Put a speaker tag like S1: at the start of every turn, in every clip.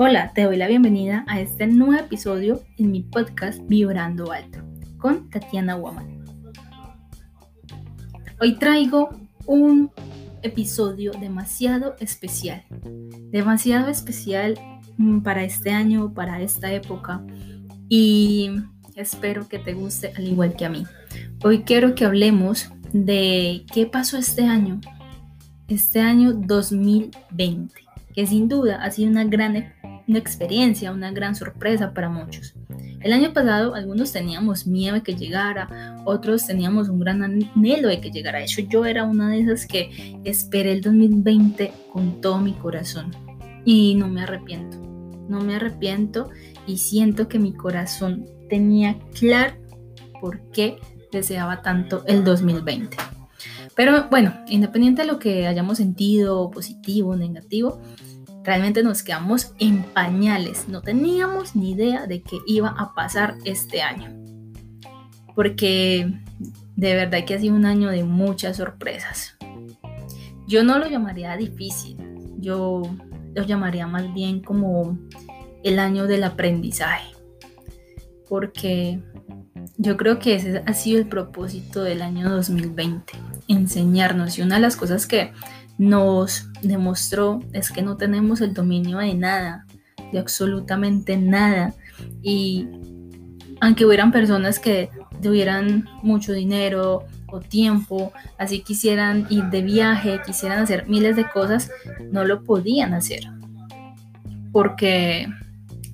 S1: Hola, te doy la bienvenida a este nuevo episodio en mi podcast Vibrando Alto con Tatiana Woman. Hoy traigo un episodio demasiado especial, demasiado especial mm, para este año, para esta época y espero que te guste al igual que a mí. Hoy quiero que hablemos de qué pasó este año, este año 2020, que sin duda ha sido una gran una experiencia, una gran sorpresa para muchos. El año pasado algunos teníamos miedo de que llegara, otros teníamos un gran anhelo de que llegara. De hecho, yo era una de esas que esperé el 2020 con todo mi corazón y no me arrepiento. No me arrepiento y siento que mi corazón tenía claro por qué deseaba tanto el 2020. Pero bueno, independiente de lo que hayamos sentido, positivo negativo, Realmente nos quedamos en pañales, no teníamos ni idea de qué iba a pasar este año. Porque de verdad que ha sido un año de muchas sorpresas. Yo no lo llamaría difícil, yo lo llamaría más bien como el año del aprendizaje. Porque yo creo que ese ha sido el propósito del año 2020, enseñarnos. Y una de las cosas que nos demostró es que no tenemos el dominio de nada, de absolutamente nada. Y aunque hubieran personas que tuvieran mucho dinero o tiempo, así quisieran ir de viaje, quisieran hacer miles de cosas, no lo podían hacer. Porque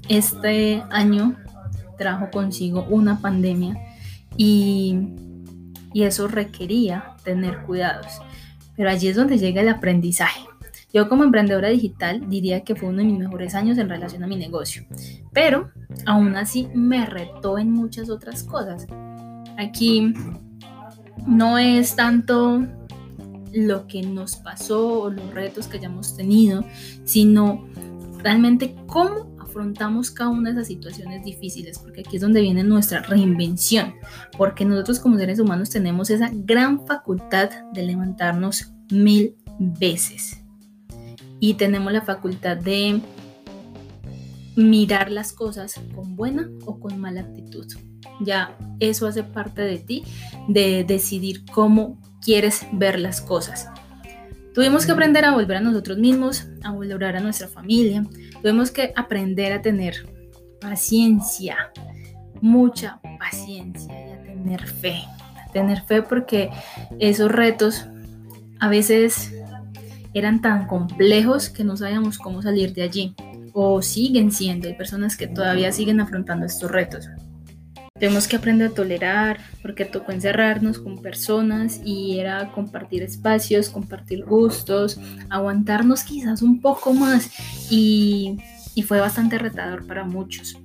S1: este año trajo consigo una pandemia y, y eso requería tener cuidados. Pero allí es donde llega el aprendizaje. Yo como emprendedora digital diría que fue uno de mis mejores años en relación a mi negocio, pero aún así me retó en muchas otras cosas. Aquí no es tanto lo que nos pasó o los retos que hayamos tenido, sino realmente cómo afrontamos cada una de esas situaciones difíciles, porque aquí es donde viene nuestra reinvención, porque nosotros como seres humanos tenemos esa gran facultad de levantarnos mil veces y tenemos la facultad de mirar las cosas con buena o con mala actitud. Ya eso hace parte de ti, de decidir cómo quieres ver las cosas. Tuvimos que aprender a volver a nosotros mismos, a volver a nuestra familia. Tuvimos que aprender a tener paciencia, mucha paciencia y a tener fe. A tener fe porque esos retos a veces eran tan complejos que no sabíamos cómo salir de allí. O siguen siendo, hay personas que todavía siguen afrontando estos retos. Tenemos que aprender a tolerar, porque tocó encerrarnos con personas y era compartir espacios, compartir gustos, aguantarnos quizás un poco más y, fue bastante retador para muchos.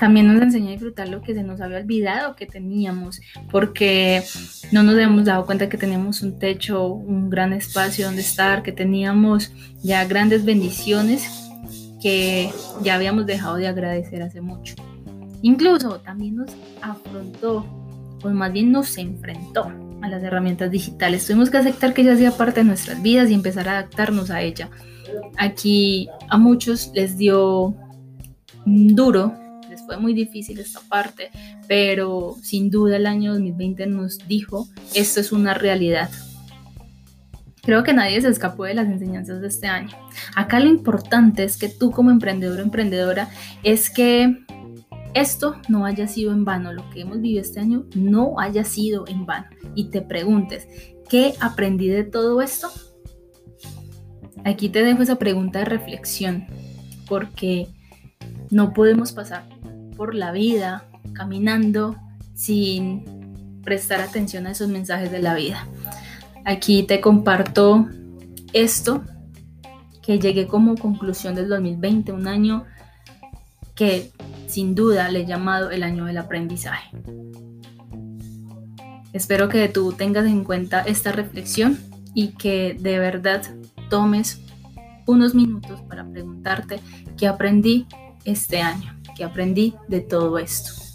S1: También nos enseñó a disfrutar lo que se nos había olvidado que teníamos, porque no nos habíamos dado cuenta que teníamos un techo, un gran espacio donde estar, que teníamos ya grandes bendiciones que ya habíamos dejado de agradecer hace mucho. Incluso también nos afrontó, o más bien nos enfrentó a las herramientas digitales. Tuvimos que aceptar que ya hacía parte de nuestras vidas y empezar a adaptarnos a ella. Aquí a muchos les dio duro, les fue muy difícil esta parte, pero sin duda el año 2020 nos dijo, esto es una realidad. Creo que nadie se escapó de las enseñanzas de este año. Acá lo importante es que tú como emprendedor o emprendedora es que esto no haya sido en vano, lo que hemos vivido este año no haya sido en vano. Y te preguntes, ¿qué aprendí de todo esto? Aquí te dejo esa pregunta de reflexión, porque no podemos pasar por la vida caminando sin prestar atención a esos mensajes de la vida. Aquí te comparto esto que llegué como conclusión del 2020, un año que sin duda le he llamado el año del aprendizaje. Espero que tú tengas en cuenta esta reflexión y que de verdad tomes unos minutos para preguntarte qué aprendí este año, qué aprendí de todo esto.